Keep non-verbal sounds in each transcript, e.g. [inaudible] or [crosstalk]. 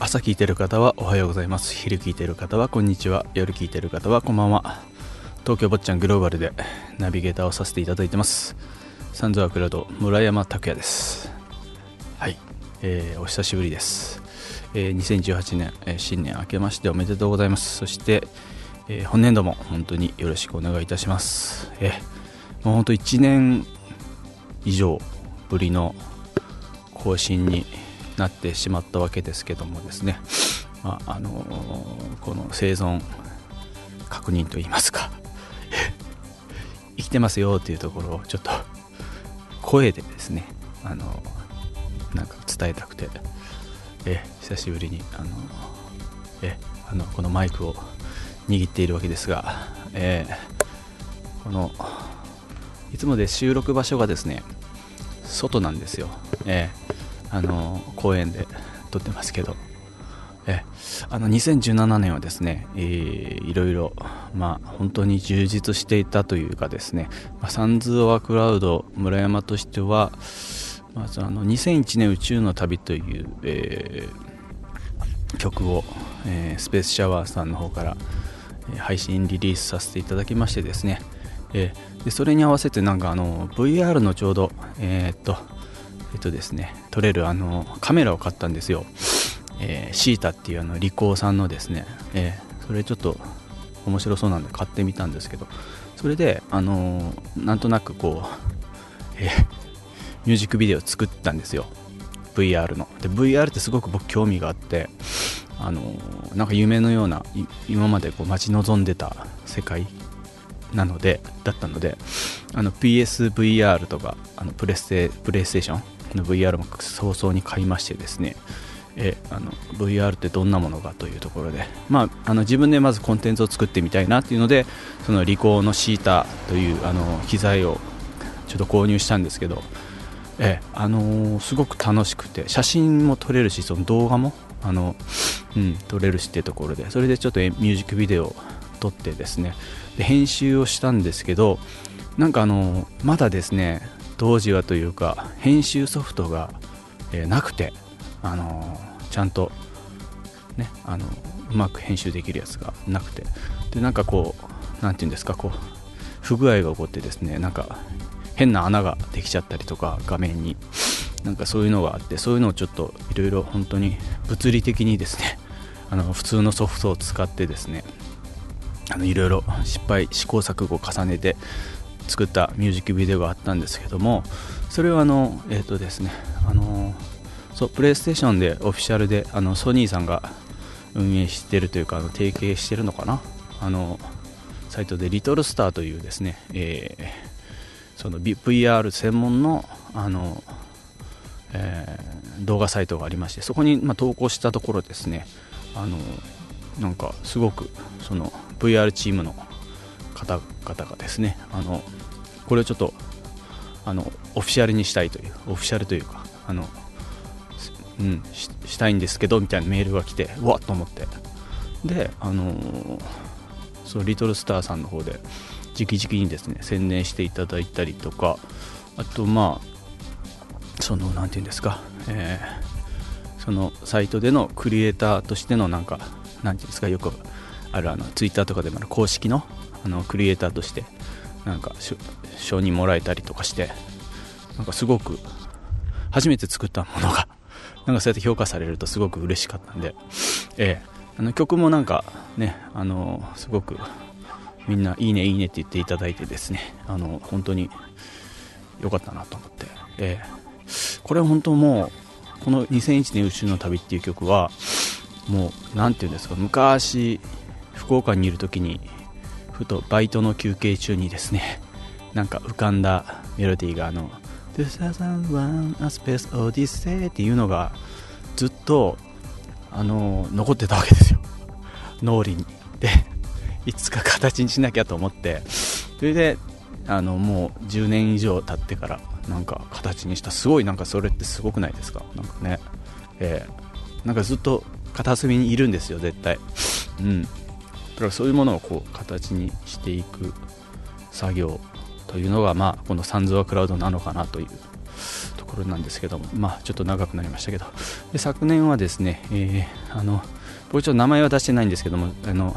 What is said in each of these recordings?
朝聞いてる方はおはようございます。昼聞いてる方はこんにちは。夜聞いてる方はこんばんは。東京坊ちゃんグローバルでナビゲーターをさせていただいてます。サンズアクラウド村山拓也です。はい、えー、お久しぶりです、えー、2018年、えー、新年明けましておめでとうございます。そして、えー、本年度も本当によろしくお願いいたします。えー、もう本当1年以上ぶりの更新になってしまったわけですけどもですね、まああのー、この生存確認といいますか。[laughs] 生きてますよっていうところをちょっと声でですねあのなんか伝えたくて。え久しぶりにあのえあのこのマイクを握っているわけですが、えー、このいつもで収録場所がですね外なんですよ、えー、あの公園で撮ってますけど。えあの2017年はですね、えー、いろいろ、まあ、本当に充実していたというかですね、まあ、サンズ・オア・クラウド村山としてはまずあの2001年宇宙の旅という、えー、曲を、えー、スペースシャワーさんの方から、えー、配信リリースさせていただきましてですね、えー、でそれに合わせてなんかあの VR のちょうどえー、っとえっとですね撮れるあのカメラを買ったんですよ。えー、シータっていうあのリコーさんのですね、えー、それちょっと面白そうなんで買ってみたんですけど。それで、あのー、なんとなくこう、えー、ミュージックビデオを作ったんですよ。VR の。で VR ってすごく僕興味があってあの、なんか夢のような今までこう待ち望んでた世界なのでだったのであの PSVR とかあのプレステプレイステーションの VR も早々に買いましてですね。えあの VR ってどんなものかというところで、まあ、あの自分でまずコンテンツを作ってみたいなというのでそのリコーのシーターというあの機材をちょっと購入したんですけど、えあのー、すごく楽しくて写真も撮れるしその動画もあの、うん、撮れるしっていうところでそれでちょっとミュージックビデオを撮ってですね。で編集をしたんですけどなんかあのまだですね当時はというか編集ソフトが、えー、なくてあのちゃんとねあのうまく編集できるやつがなくて。でなんかこう何て言うんですかこう不具合が起こってですねなんか変な穴ができちゃったりとか画面に。なんかそういうのがあってそういうのをちょっといろいろ本当に物理的にですね [laughs] あの普通のソフトを使ってですねいろいろ失敗試行錯誤を重ねて作ったミュージックビデオがあったんですけどもそれはあのえっ、ー、とですねあのそうプレイステーションでオフィシャルであのソニーさんが運営してるというかあの提携してるのかな？あのサイトでリトルスターというですね、えー、その VR 専門のあの、えー、動画サイトがありましてそこに、ま、投稿したところですねあのなんかすごくその VR チームの方々がですねあのこれをちょっとあのオフィシャルにしたいというオフィシャルというかあのうん、ししたいんですけどみたいなメールが来てわっと思って。であの、そのリトルスターさんの方で直々にですね宣伝していただいたりとかあとまあその何て言うんですか、えー、そのサイトでのクリエイターとしてのなんか何て言うんですかよくあるあのツイッターとかでもある公式のあのクリエイターとしてなんか承認もらえたりとかしてなんかすごく初めて作ったものが [laughs] なんかそうやって評価されるとすごく嬉しかったんで、えー、あの曲もなんかね、あのすごくみんないいねいいねって言っていただいてですね、あの本当に良かったなと思って、えー、これ本当もう、この2001年宇宙の旅っていう曲は、もう、何て言うんですか、昔、福岡にいる時に、ふとバイトの休憩中にですね、なんか浮かんだメロディーがあの、2001 A Space Odyssey っていうのがずっとあの残ってたわけですよ。脳裏に。でいつか形にしなきゃと思って。それであのもう10年以上経ってからなんか形にした。すごいなんかそれってすごくないですか？なんかね、えー、なんかずっと片隅にいるんですよ絶対。うん。だからそういうものをこう形にしていく作業というのがまあこのサンズワクラウドなのかなというところなんですけども。まあちょっと長くなりましたけど。で昨年はですね、えー、あの僕ちょっと名前は出してないんですけどもあの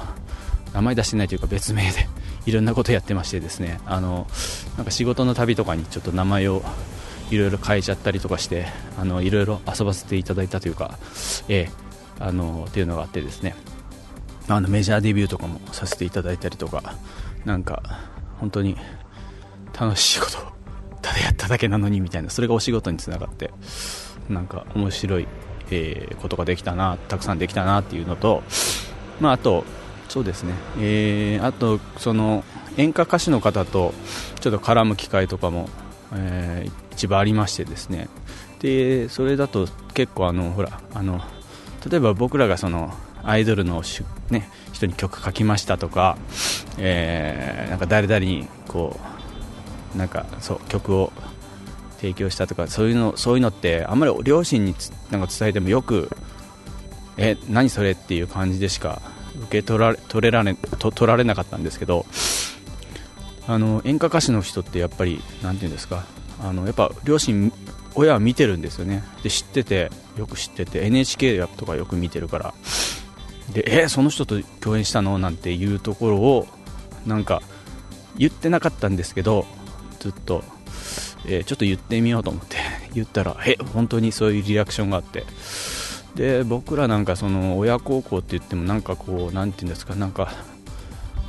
名前出してないというか別名で [laughs] いろんなことやってましてですね。あのなんか仕事の旅とかにちょっと名前をいろいろ変えちゃったりとかしてあのいろいろ遊ばせていただいたというか、えー、あのっていうのがあってですね。あのメジャーデビューとかもさせていただいたりとかなんか本当に楽しいことただやっただけなのにみたいなそれがお仕事につながってなんか面白い、えー、ことができたなたくさんできたなっていうのと、まあ、あとそうですね、えー、あとその演歌歌手の方とちょっと絡む機会とかも、えー、一番ありましてですね。でそれだと結構あのほらあの例えば僕らがそのアイドルのし、ね、人に曲書きましたとか、えー、なんか誰々にこうなんかそう曲を提供したとかそういうのそういうのってあんまり両親になんか伝えてもよくえ何それっていう感じでしか受け取られ取れられと取られなかったんですけどあの演歌歌手の人ってやっぱり何て言うんですかあのやっぱ両親親は見てるんですよね。で知っててよく知ってて NHK とかよく見てるから。でえその人と共演したの？なんていうところをなんか言ってなかったんですけどずっと、えー、ちょっと言ってみようと思って。[laughs] 言ったらえ本当にそういうリアクションがあって。で僕らなんかその親孝行って言ってもなんかこう何て言うんですかなんか、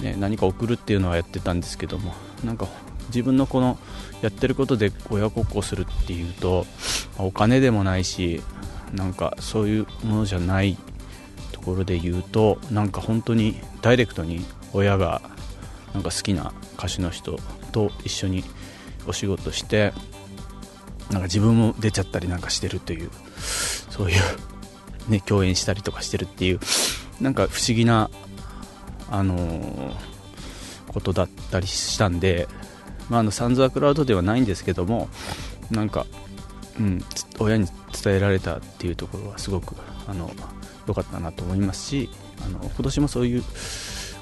ね、何か送るっていうのはやってたんですけどもなんか自分のこのやってることで親孝行するっていうとお金でもないしなんかそういうものじゃないところで言うとなんか本当にダイレクトに親がなんか好きな歌手の人と一緒にお仕事してなんか自分も出ちゃったりなんかしてるというそういうね、共演したりとかしてるっていうなんか不思議な、あのー、ことだったりしたんで、まあ、あのサンズ・ア・クラウドではないんですけどもなんか、うん、親に伝えられたっていうところはすごくあの良かったなと思いますしあの今年もそういう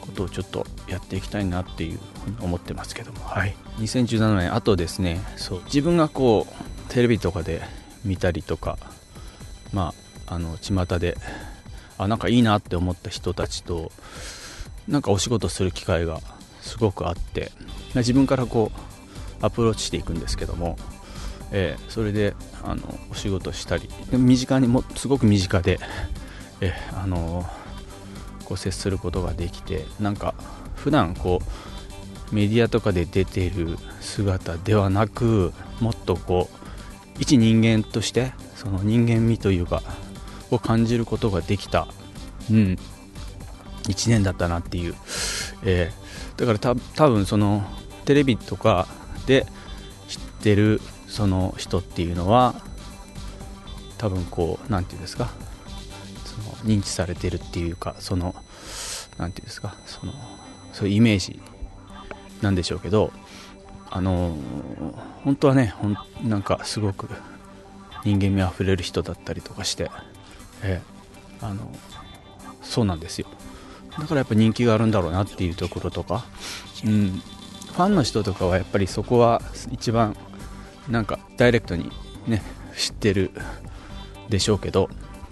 ことをちょっとやっていきたいなっていうふうに思ってますけども、はい、2017年あとですね。そう。自分がこうテレビとかで見たりとかまあの巷であなんかいいなって思った人たちとなんかお仕事する機会がすごくあって自分からこうアプローチしていくんですけども、えー、それであのお仕事したり身近にもすごく身近で、えー、あのこう接することができてなんか普段こうメディアとかで出ている姿ではなくもっとこう一人間としてその人間味というかを感じることができた、うん、1年だったなっていう、えー、だから多分そのテレビとかで知ってるその人っていうのは多分こう何て言うんですか？その認知されてるっていうかその何て言うんですか？そのそういうイメージなんでしょうけどあの本当はねほんなんかすごく人間味あふれる人だったりとかして、えー、あのそうなんですよ。だからやっぱ人気があるんだろうなっていうところとか、うん、ファンの人とかはやっぱりそこは一番なんかダイレクトにね知ってるでしょうけど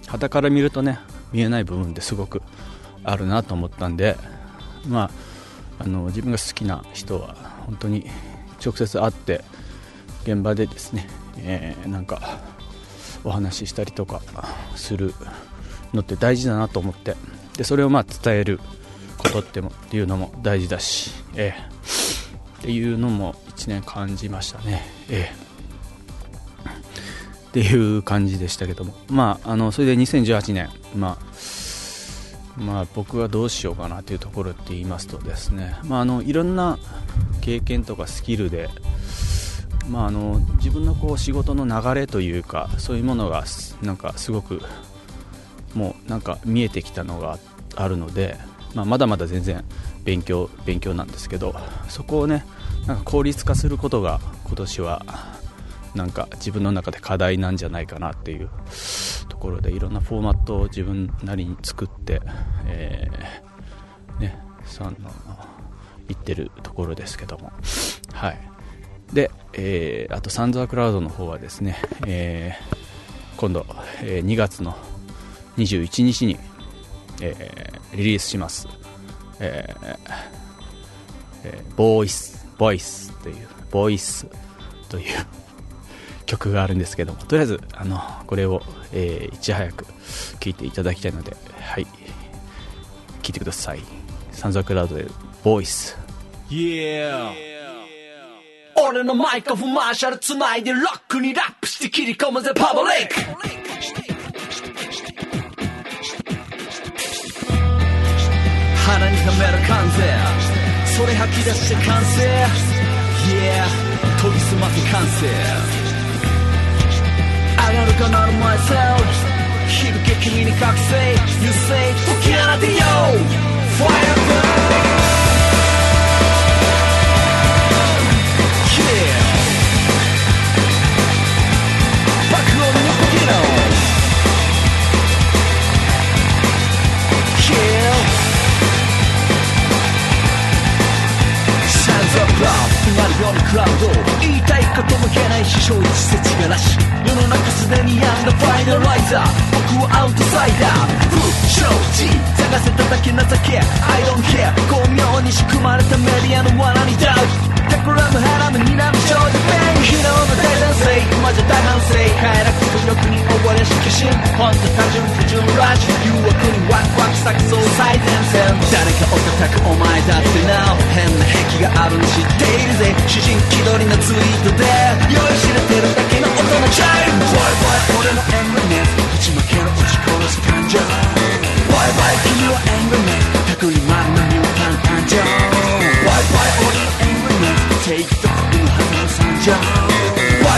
傍から見るとね見えない部分ですごくあるなと思ったんでまああの自分が好きな人は本当に直接会って現場でですね、えー、なんかお話ししたりとかするのって大事だなと思って。でそれをまあ伝えることってもっていうのも大事だし、えー、っていうのも1年感じましたね、えー、っていう感じでしたけども。まああのそれで2018年。まあまあ、僕はどうしようかなというところって言いますとですね、まあ、あのいろんな経験とかスキルでまあ、あの自分のこう仕事の流れというかそういうものがなんかすごくもうなんか見えてきたのがあるので、まあ、まだまだ全然勉強勉強なんですけどそこをねなんか効率化することが今年はなんか自分の中で課題なんじゃないかなっていうところでいろんなフォーマットを自分なりに作って、えー、ね、その行ってるところですけども、はい。で、えー、あとサンズアクラウドの方はですね、えー、今度、えー、2月の21日に、えー、リリースします。えーえー、ボイス、ボイスという、ボイスという曲があるんですけども、とりあえず、あの、これを、えー、いち早く聴いていただきたいので、はい、聴いてください。サンズアクラウドで、ボイス。Yeah! 俺のマイクフマーシャル繋いでロックにラップして切り込むぜパブリック。鼻に溜める感性それ吐き出して完成 Yeah 研ぎ澄ませ完成上がるかなる myself 響け君に覚醒。You say 解き放てよ。Fire 追われし化身ほんと単純不純らしい誘惑にワクワク咲きそう最前線誰かを叩くお前だってな変な癖があるの知っているぜ主人気取りのツイートで酔いしれてるだけの大人チャイムボイボイ俺のエンブネス打ち負けろ押し殺す感情ボイボイ君はエンブネス卓に丸のニュータン感情ボイボイ俺のエンブネス正義と悪のはずの惨状ボイ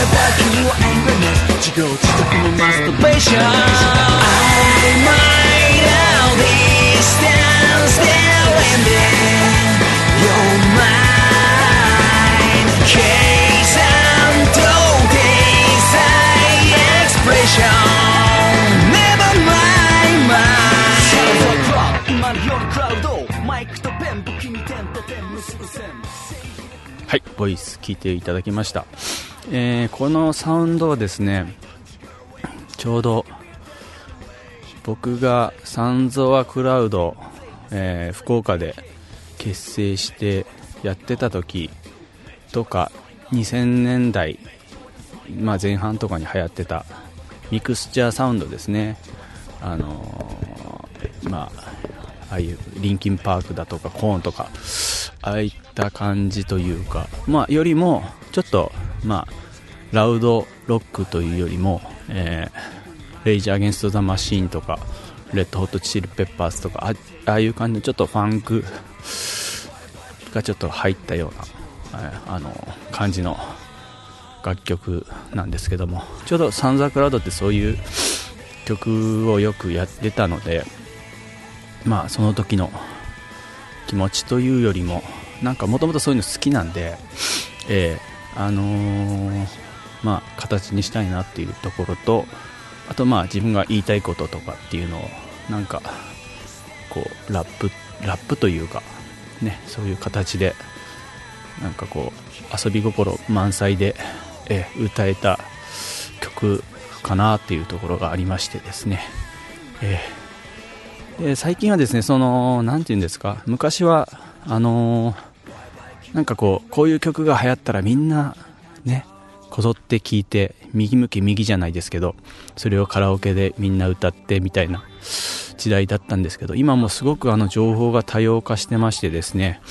はエンブネス自業自得のマスターベーション I might out these stands there and then you're mine マイクとペン武器に点と点結ぶ線はい、ボイス聞いていただきました、えー、このサウンドはですねちょうど僕がサンゾアクラウド、えー、福岡で結成してやってた時とか2000年代、まあ、前半とかに流行ってたミクスチャーサウンドですね。あのー、まあああいうリンキンパークだとかコーンとかああいった感じというかまあよりもちょっとまあラウドロックというよりも、えー、レイジー・アゲンスト・ザ・マシーンとかレッド・ホット・チリ・ペッパーズとかああいう感じのちょっとファンクがちょっと入ったような、えー、あの感じの楽曲なんですけどもちょうどサンザクラウドってそういう曲をよくやってたのでまあその時の気持ちというよりもなんかもともとそういうの好きなんで、えー、あのー、まあ形にしたいなっていうところとあとまあ自分が言いたいこととかっていうのをなんかこうラップラップというかねそういう形でなんかこう遊び心満載で、え、歌えた曲かなっていうところがありましてですね、えーで最近はですねその何て言うんですか昔はあのー、なんかこうこういう曲が流行ったらみんなねこぞって聴いて右向き右じゃないですけどそれをカラオケでみんな歌ってみたいな時代だったんですけど今もすごくあの情報が多様化してましてですね、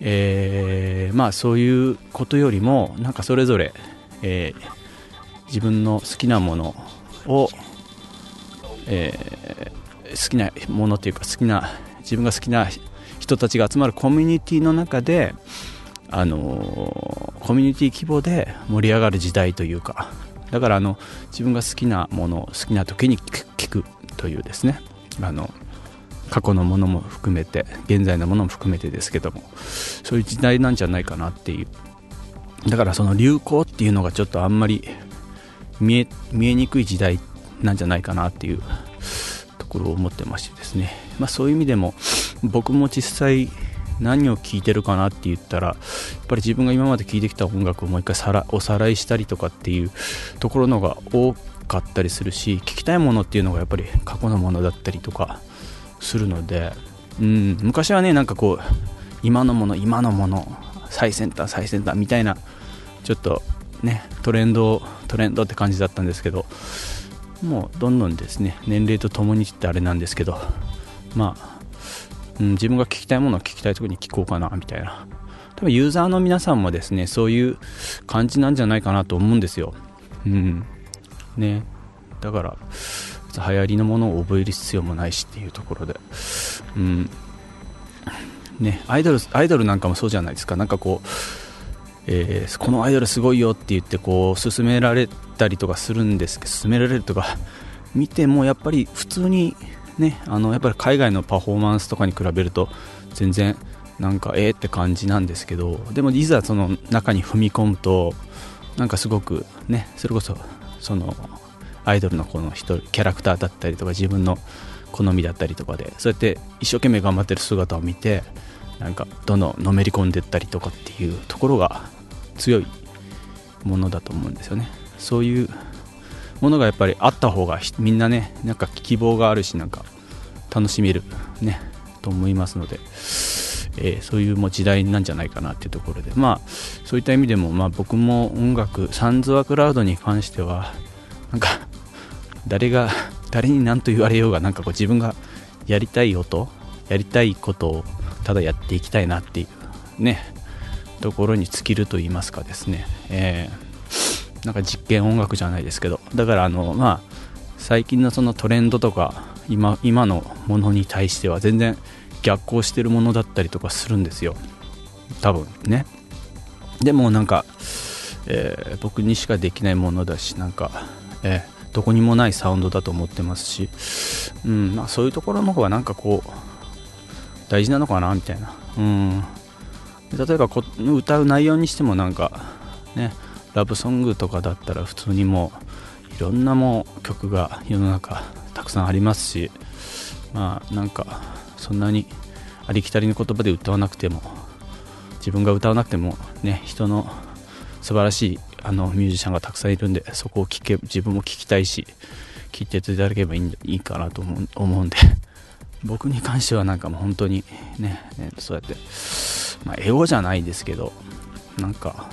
えー、まあそういうことよりもなんかそれぞれ、えー、自分の好きなものを、え好きなものというか好きな自分が好きな人たちが集まるコミュニティの中であのコミュニティ規模で盛り上がる時代というかだからあの自分が好きなものを好きな時に聞くというですね。あの過去のものも含めて現在のものも含めてですけどもそういう時代なんじゃないかなっていう。だからその流行っていうのがちょっとあんまり見え見えにくい時代なんじゃないかなっていう。ところを思ってましてですね、まあ、そういう意味でも僕も実際何を聴いてるかなって言ったらやっぱり自分が今まで聴いてきた音楽をもう一回さらおさらいしたりとかっていうところのが多かったりするし聴きたいものっていうのがやっぱり過去のものだったりとかするので、うん、昔はねなんかこう今のもの今のもの最先端最先端みたいなちょっとねトレンドトレンドって感じだったんですけどもうどんどんですね年齢とともにってあれなんですけどまあ、うん、自分が聞きたいものを聞きたいとこに聞こうかなみたいな。多分ユーザーの皆さんもですねそういう感じなんじゃないかなと思うんですよ。うん。ね。だから流行りのものを覚える必要もないしっていうところで。うん。ね。アイドルアイドルなんかもそうじゃないですか。なんかこうえー、このアイドルすごいよって言ってこう勧められたりとかするんですけど勧められるとか見てもやっぱり普通にねあのやっぱり海外のパフォーマンスとかに比べると全然なんかええって感じなんですけどでもいざその中に踏み込むとなんかすごくねそれこそそのアイドルのこの人キャラクターだったりとか自分の好みだったりとかでそうやって一生懸命頑張ってる姿を見てなんかどんどんのめり込んでったりとかっていうところが強いものだと思うんですよね。そういうものがやっぱりあった方がみんなねなんか希望があるしなんか楽しめるねと思いますので、えー、そういうもう時代なんじゃないかなっていうところで。まあそういった意味でも、まあ、僕も音楽サンズワクラウドに関してはなんか誰が誰に何と言われようがなんかこう自分がやりたい音やりたいことをただやっていきたいなっていうねところに尽きると言いますかですね、えー、なんか実験音楽じゃないですけど。だからあのまあ最近のそのトレンドとか今今のものに対しては全然逆行してるものだったりとかするんですよ。多分ね。でもなんか、えー、僕にしかできないものだしなんか、えー、どこにもないサウンドだと思ってますし、うんまあ、そういうところの方がなんかこう大事なのかなみたいな、うん、例えばこ歌う内容にしてもなんかねラブソングとかだったら普通にもういろんなもう曲が世の中たくさんありますしまあなんかそんなにありきたりの言葉で歌わなくても自分が歌わなくてもね人の素晴らしいあのミュージシャンがたくさんいるんでそこを聞け自分も聞きたいし聞いていただければいいいいかなと思う思うんで。[laughs] 僕に関してはなんかもう本当にねそうやってまあ、エゴじゃないですけどなんか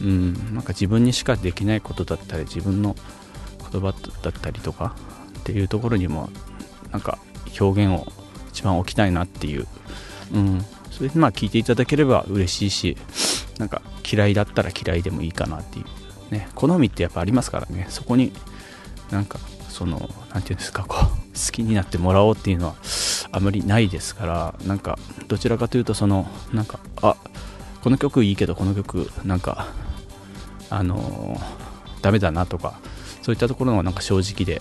うんなんか自分にしかできないことだったり自分の言葉だったりとかっていうところにもなんか表現を一番置きたいなっていう、うん、それでまあ聞いていただければ嬉しいしなんか嫌いだったら嫌いでもいいかなっていう。ね。好みってやっぱありますからね。そこになんかその何て言うんですかこう好きになってもらおうっていうのはあまりないですからなんかどちらかというとそのなんかあこの曲いいけどこの曲なんかあの、ダメだなとかそういったところがなんか正直で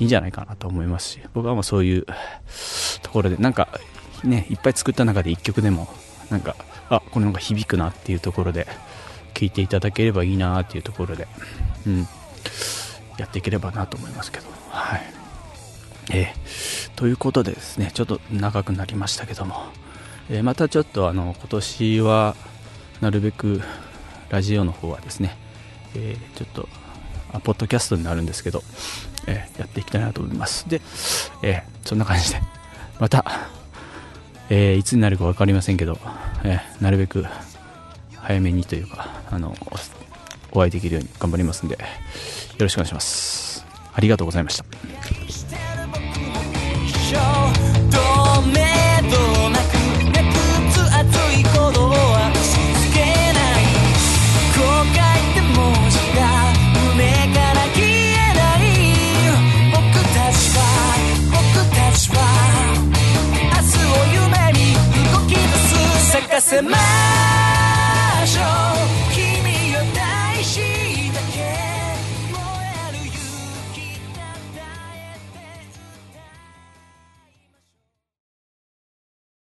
いいんじゃないかなと思いますし僕はもうそういうところでなんかねいっぱい作った中で1曲でもなんかあこのが響くなっていうところで聴いていただければいいなっていうところでうんやっていければなと思いますけどはい。えー、ということでですねちょっと長くなりましたけども、えー、またちょっとあの今年はなるべくラジオの方はですね、えー、ちょっとあポッドキャストになるんですけど、えやっていきたいなと思います。で、えそんな感じでまた、えいつになるか分かりませんけど、えなるべく早めにというかあのお会いできるように頑張りますんでよろしくお願いします。ありがとうございました。は明